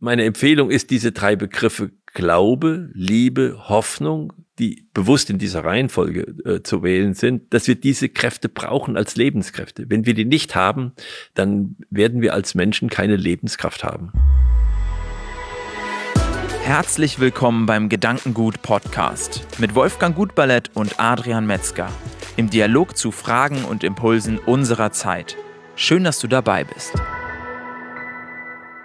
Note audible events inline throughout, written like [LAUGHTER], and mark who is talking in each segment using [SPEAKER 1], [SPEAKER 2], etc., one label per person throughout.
[SPEAKER 1] meine Empfehlung ist, diese drei Begriffe Glaube, Liebe, Hoffnung, die bewusst in dieser Reihenfolge äh, zu wählen sind, dass wir diese Kräfte brauchen als Lebenskräfte. Wenn wir die nicht haben, dann werden wir als Menschen keine Lebenskraft haben.
[SPEAKER 2] Herzlich willkommen beim Gedankengut Podcast mit Wolfgang Gutballett und Adrian Metzger im Dialog zu Fragen und Impulsen unserer Zeit. Schön, dass du dabei bist.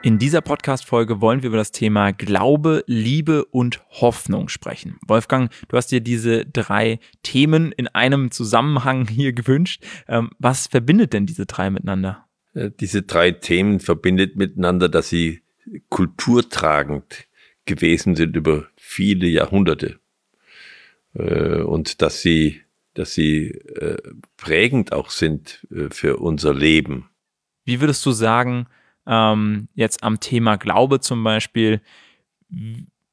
[SPEAKER 2] In dieser Podcast-Folge wollen wir über das Thema Glaube, Liebe und Hoffnung sprechen. Wolfgang, du hast dir diese drei Themen in einem Zusammenhang [LAUGHS] hier gewünscht. Ähm, was verbindet denn diese drei miteinander?
[SPEAKER 1] Äh, diese drei Themen verbindet miteinander, dass sie kulturtragend gewesen sind über viele Jahrhunderte äh, und dass sie, dass sie äh, prägend auch sind für unser Leben.
[SPEAKER 2] Wie würdest du sagen, ähm, jetzt am Thema Glaube zum Beispiel,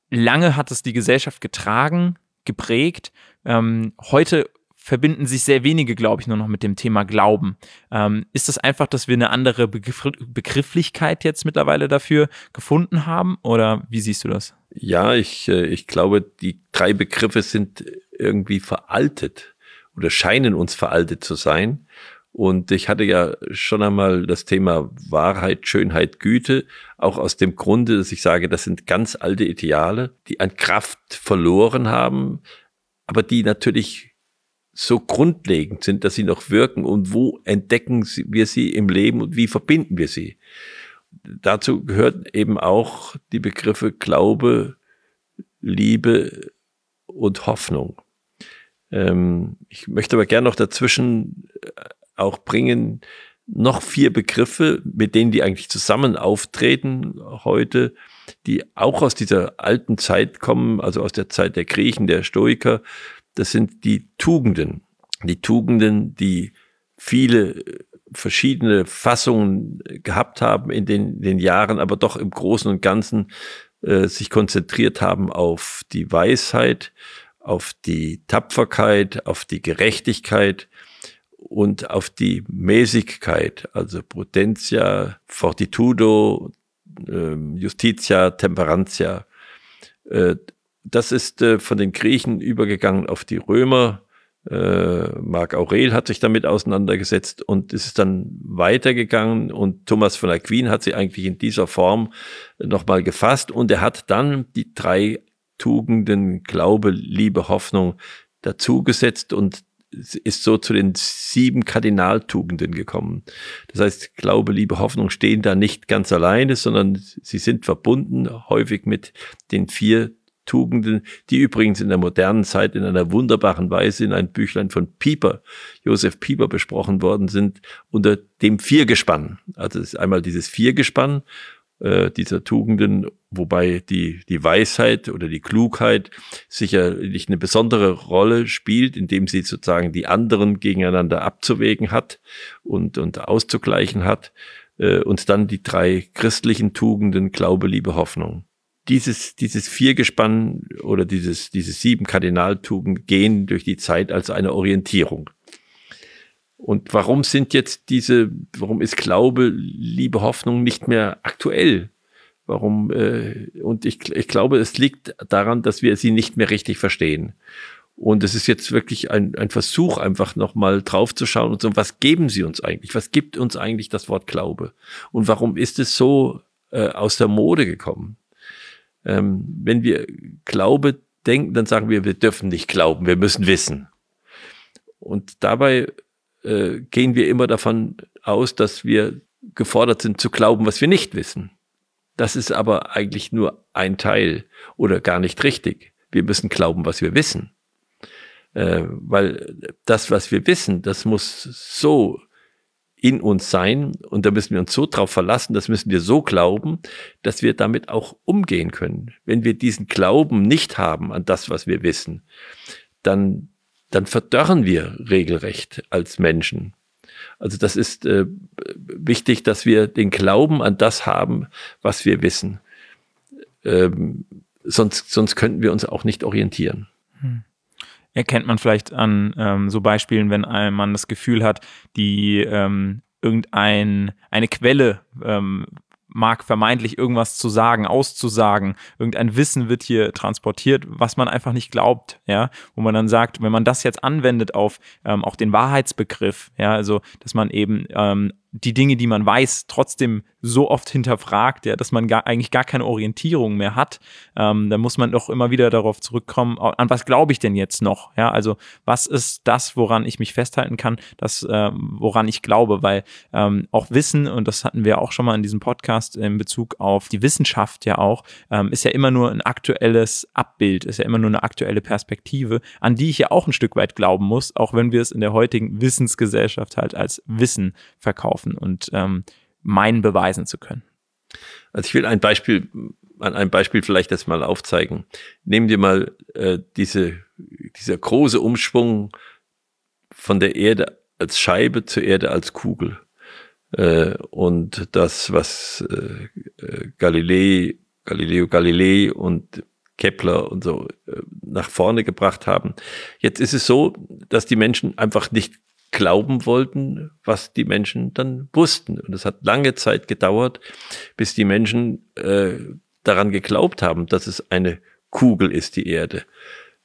[SPEAKER 2] lange hat es die Gesellschaft getragen, geprägt. Ähm, heute verbinden sich sehr wenige, glaube ich, nur noch mit dem Thema Glauben. Ähm, ist das einfach, dass wir eine andere Begriff Begrifflichkeit jetzt mittlerweile dafür gefunden haben? Oder wie siehst du das?
[SPEAKER 1] Ja, ich, äh, ich glaube, die drei Begriffe sind irgendwie veraltet oder scheinen uns veraltet zu sein. Und ich hatte ja schon einmal das Thema Wahrheit, Schönheit, Güte, auch aus dem Grunde, dass ich sage, das sind ganz alte Ideale, die an Kraft verloren haben, aber die natürlich so grundlegend sind, dass sie noch wirken und wo entdecken wir sie im Leben und wie verbinden wir sie. Dazu gehören eben auch die Begriffe Glaube, Liebe und Hoffnung. Ähm, ich möchte aber gerne noch dazwischen auch bringen noch vier Begriffe, mit denen die eigentlich zusammen auftreten heute, die auch aus dieser alten Zeit kommen, also aus der Zeit der Griechen, der Stoiker. Das sind die Tugenden. Die Tugenden, die viele verschiedene Fassungen gehabt haben in den, den Jahren, aber doch im Großen und Ganzen äh, sich konzentriert haben auf die Weisheit, auf die Tapferkeit, auf die Gerechtigkeit, und auf die Mäßigkeit, also Prudentia, Fortitudo, ähm, Justitia, Temperantia. Äh, das ist äh, von den Griechen übergegangen auf die Römer. Äh, Marc Aurel hat sich damit auseinandergesetzt und es ist dann weitergegangen und Thomas von Aquin hat sie eigentlich in dieser Form nochmal gefasst und er hat dann die drei Tugenden Glaube, Liebe, Hoffnung dazugesetzt und ist so zu den sieben Kardinaltugenden gekommen. Das heißt, Glaube, Liebe, Hoffnung stehen da nicht ganz alleine, sondern sie sind verbunden häufig mit den vier Tugenden, die übrigens in der modernen Zeit in einer wunderbaren Weise in ein Büchlein von Pieper, Josef Pieper besprochen worden sind, unter dem Viergespann. Also es ist einmal dieses Viergespann äh, dieser Tugenden, wobei die, die Weisheit oder die Klugheit sicherlich eine besondere Rolle spielt, indem sie sozusagen die anderen gegeneinander abzuwägen hat und, und auszugleichen hat. Äh, und dann die drei christlichen Tugenden, Glaube, Liebe, Hoffnung. Dieses, dieses Viergespann oder dieses, diese sieben Kardinaltugenden gehen durch die Zeit als eine Orientierung. Und warum sind jetzt diese, warum ist Glaube, Liebe, Hoffnung nicht mehr aktuell? Warum? Äh, und ich, ich glaube, es liegt daran, dass wir sie nicht mehr richtig verstehen. Und es ist jetzt wirklich ein, ein Versuch, einfach nochmal draufzuschauen und so, was geben sie uns eigentlich? Was gibt uns eigentlich das Wort Glaube? Und warum ist es so äh, aus der Mode gekommen? Ähm, wenn wir Glaube denken, dann sagen wir, wir dürfen nicht glauben, wir müssen wissen. Und dabei äh, gehen wir immer davon aus, dass wir gefordert sind zu glauben, was wir nicht wissen. Das ist aber eigentlich nur ein Teil oder gar nicht richtig. Wir müssen glauben, was wir wissen. Äh, weil das, was wir wissen, das muss so in uns sein und da müssen wir uns so drauf verlassen, das müssen wir so glauben, dass wir damit auch umgehen können. Wenn wir diesen Glauben nicht haben an das, was wir wissen, dann dann verdörren wir regelrecht als Menschen. Also das ist äh, wichtig, dass wir den Glauben an das haben, was wir wissen. Ähm, sonst, sonst könnten wir uns auch nicht orientieren. Hm.
[SPEAKER 2] Erkennt man vielleicht an ähm, so Beispielen, wenn man das Gefühl hat, die ähm, irgendein eine Quelle ähm, mag vermeintlich irgendwas zu sagen, auszusagen. Irgendein Wissen wird hier transportiert, was man einfach nicht glaubt, ja, wo man dann sagt, wenn man das jetzt anwendet auf ähm, auch den Wahrheitsbegriff, ja, also dass man eben ähm, die Dinge, die man weiß, trotzdem so oft hinterfragt, ja, dass man gar, eigentlich gar keine Orientierung mehr hat, ähm, dann muss man doch immer wieder darauf zurückkommen, an was glaube ich denn jetzt noch? Ja, also was ist das, woran ich mich festhalten kann, das, äh, woran ich glaube, weil ähm, auch Wissen, und das hatten wir auch schon mal in diesem Podcast in Bezug auf die Wissenschaft ja auch, ähm, ist ja immer nur ein aktuelles Abbild, ist ja immer nur eine aktuelle Perspektive, an die ich ja auch ein Stück weit glauben muss, auch wenn wir es in der heutigen Wissensgesellschaft halt als Wissen verkaufen und ähm, meinen beweisen zu können.
[SPEAKER 1] Also ich will ein Beispiel, an einem Beispiel vielleicht das mal aufzeigen. Nehmen wir mal äh, diese, dieser große Umschwung von der Erde als Scheibe zur Erde als Kugel. Äh, und das, was äh, äh Galilei, Galileo Galilei und Kepler und so äh, nach vorne gebracht haben. Jetzt ist es so, dass die Menschen einfach nicht glauben wollten, was die Menschen dann wussten. Und es hat lange Zeit gedauert, bis die Menschen äh, daran geglaubt haben, dass es eine Kugel ist, die Erde.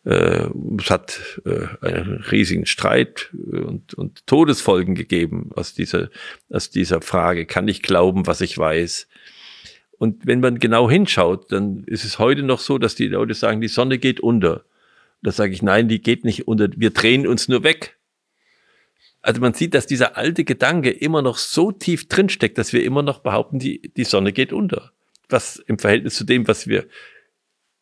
[SPEAKER 1] Äh, es hat äh, einen riesigen Streit und, und Todesfolgen gegeben aus dieser, aus dieser Frage, kann ich glauben, was ich weiß? Und wenn man genau hinschaut, dann ist es heute noch so, dass die Leute sagen, die Sonne geht unter. Da sage ich, nein, die geht nicht unter, wir drehen uns nur weg. Also man sieht, dass dieser alte Gedanke immer noch so tief drinsteckt, dass wir immer noch behaupten, die, die Sonne geht unter. Was im Verhältnis zu dem, was wir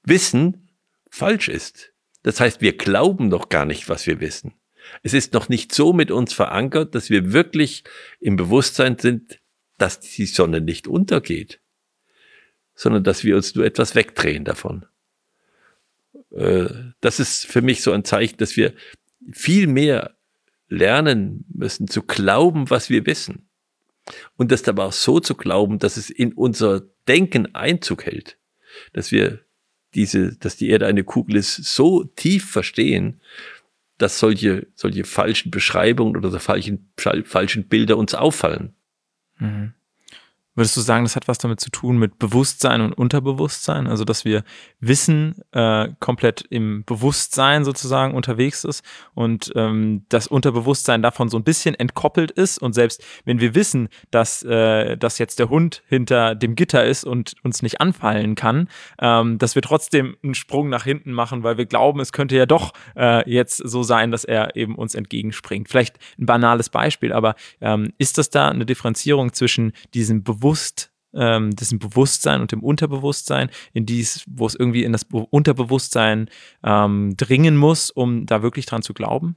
[SPEAKER 1] wissen, falsch ist. Das heißt, wir glauben noch gar nicht, was wir wissen. Es ist noch nicht so mit uns verankert, dass wir wirklich im Bewusstsein sind, dass die Sonne nicht untergeht, sondern dass wir uns nur etwas wegdrehen davon. Äh, das ist für mich so ein Zeichen, dass wir viel mehr lernen müssen zu glauben, was wir wissen. Und das aber auch so zu glauben, dass es in unser Denken Einzug hält. Dass wir diese, dass die Erde eine Kugel ist, so tief verstehen, dass solche, solche falschen Beschreibungen oder so falschen, falschen Bilder uns auffallen.
[SPEAKER 2] Mhm. Würdest du sagen, das hat was damit zu tun mit Bewusstsein und Unterbewusstsein? Also, dass wir Wissen äh, komplett im Bewusstsein sozusagen unterwegs ist und ähm, das Unterbewusstsein davon so ein bisschen entkoppelt ist. Und selbst wenn wir wissen, dass, äh, dass jetzt der Hund hinter dem Gitter ist und uns nicht anfallen kann, ähm, dass wir trotzdem einen Sprung nach hinten machen, weil wir glauben, es könnte ja doch äh, jetzt so sein, dass er eben uns entgegenspringt. Vielleicht ein banales Beispiel, aber ähm, ist das da eine Differenzierung zwischen diesem Bewusstsein bewusst ähm, diesem Bewusstsein und dem Unterbewusstsein, in dies, wo es irgendwie in das Unterbewusstsein ähm, dringen muss, um da wirklich dran zu glauben?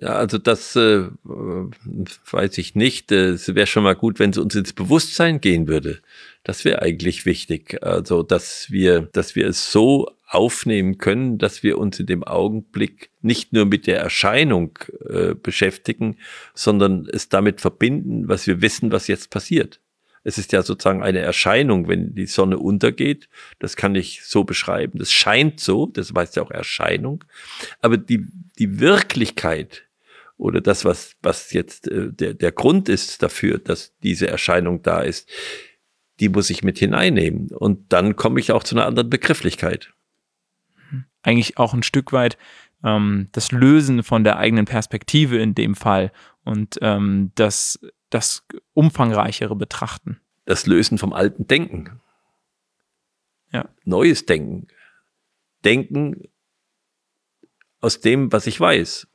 [SPEAKER 1] Ja, also das äh, weiß ich nicht. Es wäre schon mal gut, wenn es uns ins Bewusstsein gehen würde. Das wäre eigentlich wichtig. Also, dass wir, dass wir es so aufnehmen können, dass wir uns in dem Augenblick nicht nur mit der Erscheinung äh, beschäftigen, sondern es damit verbinden, was wir wissen, was jetzt passiert. Es ist ja sozusagen eine Erscheinung, wenn die Sonne untergeht. Das kann ich so beschreiben. Das scheint so, das heißt ja auch Erscheinung. Aber die, die Wirklichkeit oder das, was, was jetzt äh, der, der Grund ist dafür, dass diese Erscheinung da ist, die muss ich mit hineinnehmen. Und dann komme ich auch zu einer anderen Begrifflichkeit.
[SPEAKER 2] Eigentlich auch ein Stück weit ähm, das Lösen von der eigenen Perspektive in dem Fall und ähm, das das umfangreichere betrachten.
[SPEAKER 1] Das Lösen vom alten Denken.
[SPEAKER 2] Ja.
[SPEAKER 1] Neues Denken. Denken aus dem, was ich weiß.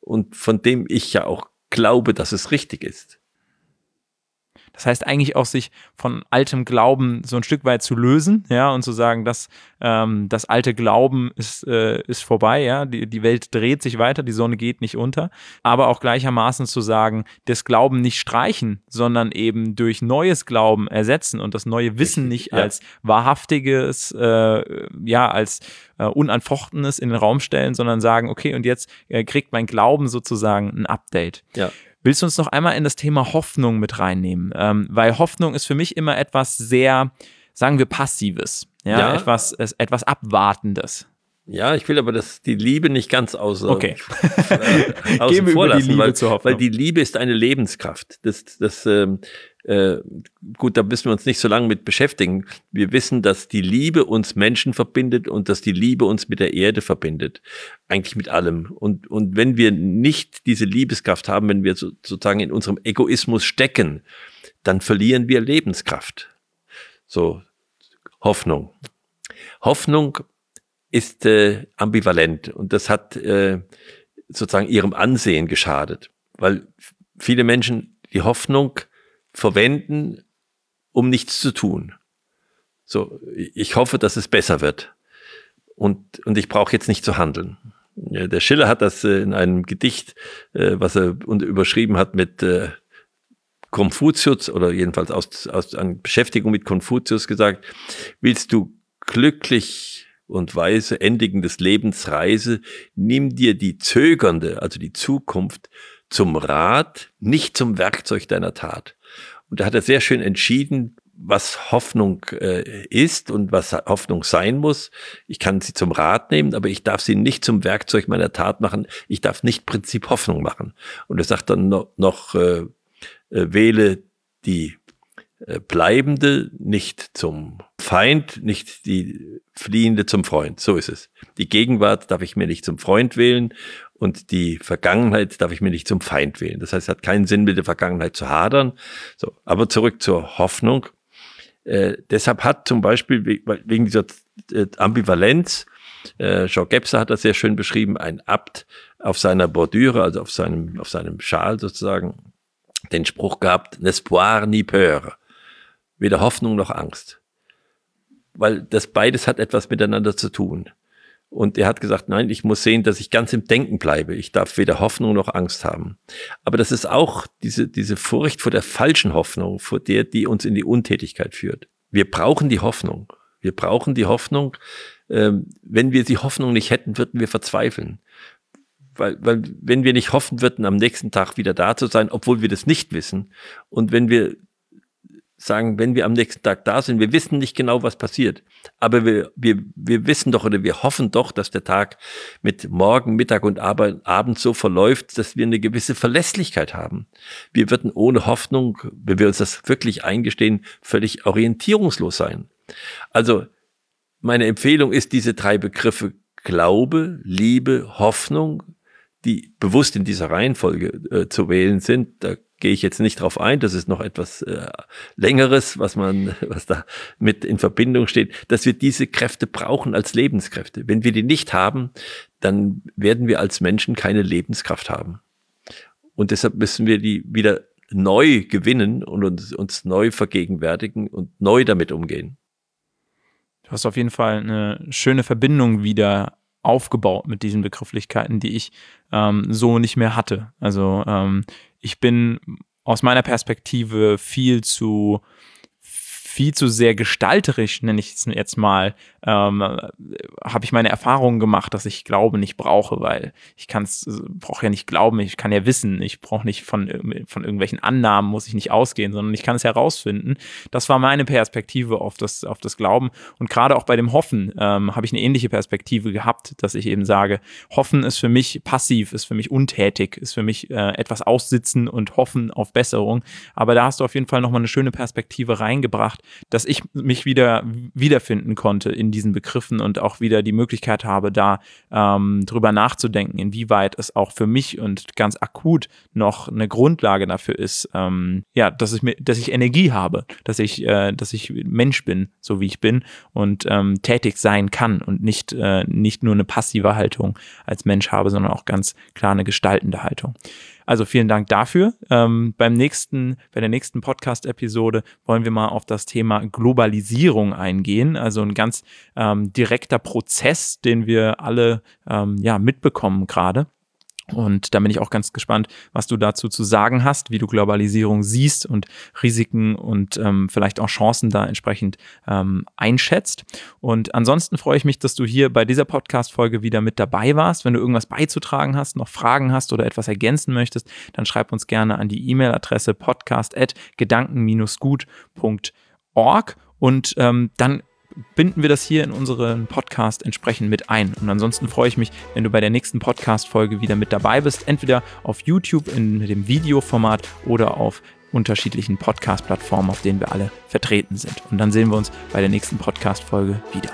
[SPEAKER 1] Und von dem ich ja auch glaube, dass es richtig ist.
[SPEAKER 2] Das heißt eigentlich auch sich von altem Glauben so ein Stück weit zu lösen, ja, und zu sagen, dass ähm, das alte Glauben ist, äh, ist vorbei, ja, die, die Welt dreht sich weiter, die Sonne geht nicht unter, aber auch gleichermaßen zu sagen, das Glauben nicht streichen, sondern eben durch neues Glauben ersetzen und das neue Wissen nicht ja. als wahrhaftiges, äh, ja, als äh, unanfochtenes in den Raum stellen, sondern sagen, okay, und jetzt äh, kriegt mein Glauben sozusagen ein Update.
[SPEAKER 1] Ja.
[SPEAKER 2] Willst du uns noch einmal in das Thema Hoffnung mit reinnehmen? Ähm, weil Hoffnung ist für mich immer etwas sehr, sagen wir, Passives. Ja, ja. Etwas, etwas Abwartendes.
[SPEAKER 1] Ja, ich will aber das, die Liebe nicht ganz außer,
[SPEAKER 2] okay. [LAUGHS]
[SPEAKER 1] äh, außen
[SPEAKER 2] Gehen wir
[SPEAKER 1] vor
[SPEAKER 2] über die
[SPEAKER 1] lassen,
[SPEAKER 2] Liebe
[SPEAKER 1] weil,
[SPEAKER 2] zur Hoffnung.
[SPEAKER 1] weil die Liebe ist eine Lebenskraft. Das, das, ähm, äh, gut, da müssen wir uns nicht so lange mit beschäftigen. Wir wissen, dass die Liebe uns Menschen verbindet und dass die Liebe uns mit der Erde verbindet. Eigentlich mit allem. Und, und wenn wir nicht diese Liebeskraft haben, wenn wir so, sozusagen in unserem Egoismus stecken, dann verlieren wir Lebenskraft. So, Hoffnung. Hoffnung ist äh, ambivalent und das hat äh, sozusagen ihrem Ansehen geschadet, weil viele Menschen die Hoffnung verwenden, um nichts zu tun. So, ich hoffe, dass es besser wird und, und ich brauche jetzt nicht zu handeln. Der Schiller hat das äh, in einem Gedicht, äh, was er überschrieben hat mit äh, Konfuzius oder jedenfalls aus, aus einer Beschäftigung mit Konfuzius gesagt, willst du glücklich und weise endigen des Lebens Reise, nimm dir die zögernde, also die Zukunft, zum Rat, nicht zum Werkzeug deiner Tat. Und da hat er sehr schön entschieden, was Hoffnung äh, ist und was Hoffnung sein muss. Ich kann sie zum Rat nehmen, aber ich darf sie nicht zum Werkzeug meiner Tat machen. Ich darf nicht Prinzip Hoffnung machen. Und er sagt dann noch, noch äh, äh, wähle die äh, Bleibende nicht zum Feind, nicht die Fliehende zum Freund. So ist es. Die Gegenwart darf ich mir nicht zum Freund wählen und die Vergangenheit darf ich mir nicht zum Feind wählen. Das heißt, es hat keinen Sinn, mit der Vergangenheit zu hadern. So, aber zurück zur Hoffnung. Äh, deshalb hat zum Beispiel wegen dieser äh, Ambivalenz, äh, Jean Gebser hat das sehr schön beschrieben, ein Abt auf seiner Bordüre, also auf seinem, auf seinem Schal sozusagen, den Spruch gehabt, n'espoir ni peur. Weder Hoffnung noch Angst. Weil das beides hat etwas miteinander zu tun. Und er hat gesagt, nein, ich muss sehen, dass ich ganz im Denken bleibe. Ich darf weder Hoffnung noch Angst haben. Aber das ist auch diese, diese Furcht vor der falschen Hoffnung, vor der, die uns in die Untätigkeit führt. Wir brauchen die Hoffnung. Wir brauchen die Hoffnung. Ähm, wenn wir die Hoffnung nicht hätten, würden wir verzweifeln. Weil, weil wenn wir nicht hoffen würden, am nächsten Tag wieder da zu sein, obwohl wir das nicht wissen, und wenn wir sagen, wenn wir am nächsten Tag da sind, wir wissen nicht genau, was passiert, aber wir, wir, wir wissen doch oder wir hoffen doch, dass der Tag mit Morgen, Mittag und Abend so verläuft, dass wir eine gewisse Verlässlichkeit haben. Wir würden ohne Hoffnung, wenn wir uns das wirklich eingestehen, völlig orientierungslos sein. Also meine Empfehlung ist, diese drei Begriffe Glaube, Liebe, Hoffnung, die bewusst in dieser Reihenfolge äh, zu wählen sind. Da gehe ich jetzt nicht drauf ein. Das ist noch etwas äh, längeres, was man, [LAUGHS] was da mit in Verbindung steht, dass wir diese Kräfte brauchen als Lebenskräfte. Wenn wir die nicht haben, dann werden wir als Menschen keine Lebenskraft haben. Und deshalb müssen wir die wieder neu gewinnen und uns, uns neu vergegenwärtigen und neu damit umgehen.
[SPEAKER 2] Du hast auf jeden Fall eine schöne Verbindung wieder aufgebaut mit diesen Begrifflichkeiten, die ich ähm, so nicht mehr hatte. Also ähm, ich bin aus meiner Perspektive viel zu viel zu sehr gestalterisch, nenne ich es jetzt mal, ähm, habe ich meine Erfahrungen gemacht, dass ich Glaube nicht brauche, weil ich kann es, brauche ja nicht glauben, ich kann ja wissen, ich brauche nicht von, von irgendwelchen Annahmen, muss ich nicht ausgehen, sondern ich kann es herausfinden. Das war meine Perspektive auf das, auf das Glauben. Und gerade auch bei dem Hoffen ähm, habe ich eine ähnliche Perspektive gehabt, dass ich eben sage, Hoffen ist für mich passiv, ist für mich untätig, ist für mich äh, etwas aussitzen und hoffen auf Besserung. Aber da hast du auf jeden Fall nochmal eine schöne Perspektive reingebracht, dass ich mich wieder wiederfinden konnte in diesen Begriffen und auch wieder die Möglichkeit habe, da ähm, drüber nachzudenken, inwieweit es auch für mich und ganz akut noch eine Grundlage dafür ist, ähm, ja, dass ich mir, dass ich Energie habe, dass ich, äh, dass ich Mensch bin, so wie ich bin und ähm, tätig sein kann und nicht, äh, nicht nur eine passive Haltung als Mensch habe, sondern auch ganz klar eine gestaltende Haltung. Also vielen Dank dafür. Ähm, beim nächsten, bei der nächsten Podcast-Episode wollen wir mal auf das Thema Globalisierung eingehen. Also ein ganz ähm, direkter Prozess, den wir alle ähm, ja mitbekommen gerade. Und da bin ich auch ganz gespannt, was du dazu zu sagen hast, wie du Globalisierung siehst und Risiken und ähm, vielleicht auch Chancen da entsprechend ähm, einschätzt. Und ansonsten freue ich mich, dass du hier bei dieser Podcast-Folge wieder mit dabei warst. Wenn du irgendwas beizutragen hast, noch Fragen hast oder etwas ergänzen möchtest, dann schreib uns gerne an die E-Mail-Adresse podcast.gedanken-gut.org und ähm, dann binden wir das hier in unseren Podcast entsprechend mit ein. Und ansonsten freue ich mich, wenn du bei der nächsten Podcast-Folge wieder mit dabei bist, entweder auf YouTube in dem Videoformat oder auf unterschiedlichen Podcast-Plattformen, auf denen wir alle vertreten sind. Und dann sehen wir uns bei der nächsten Podcast-Folge wieder.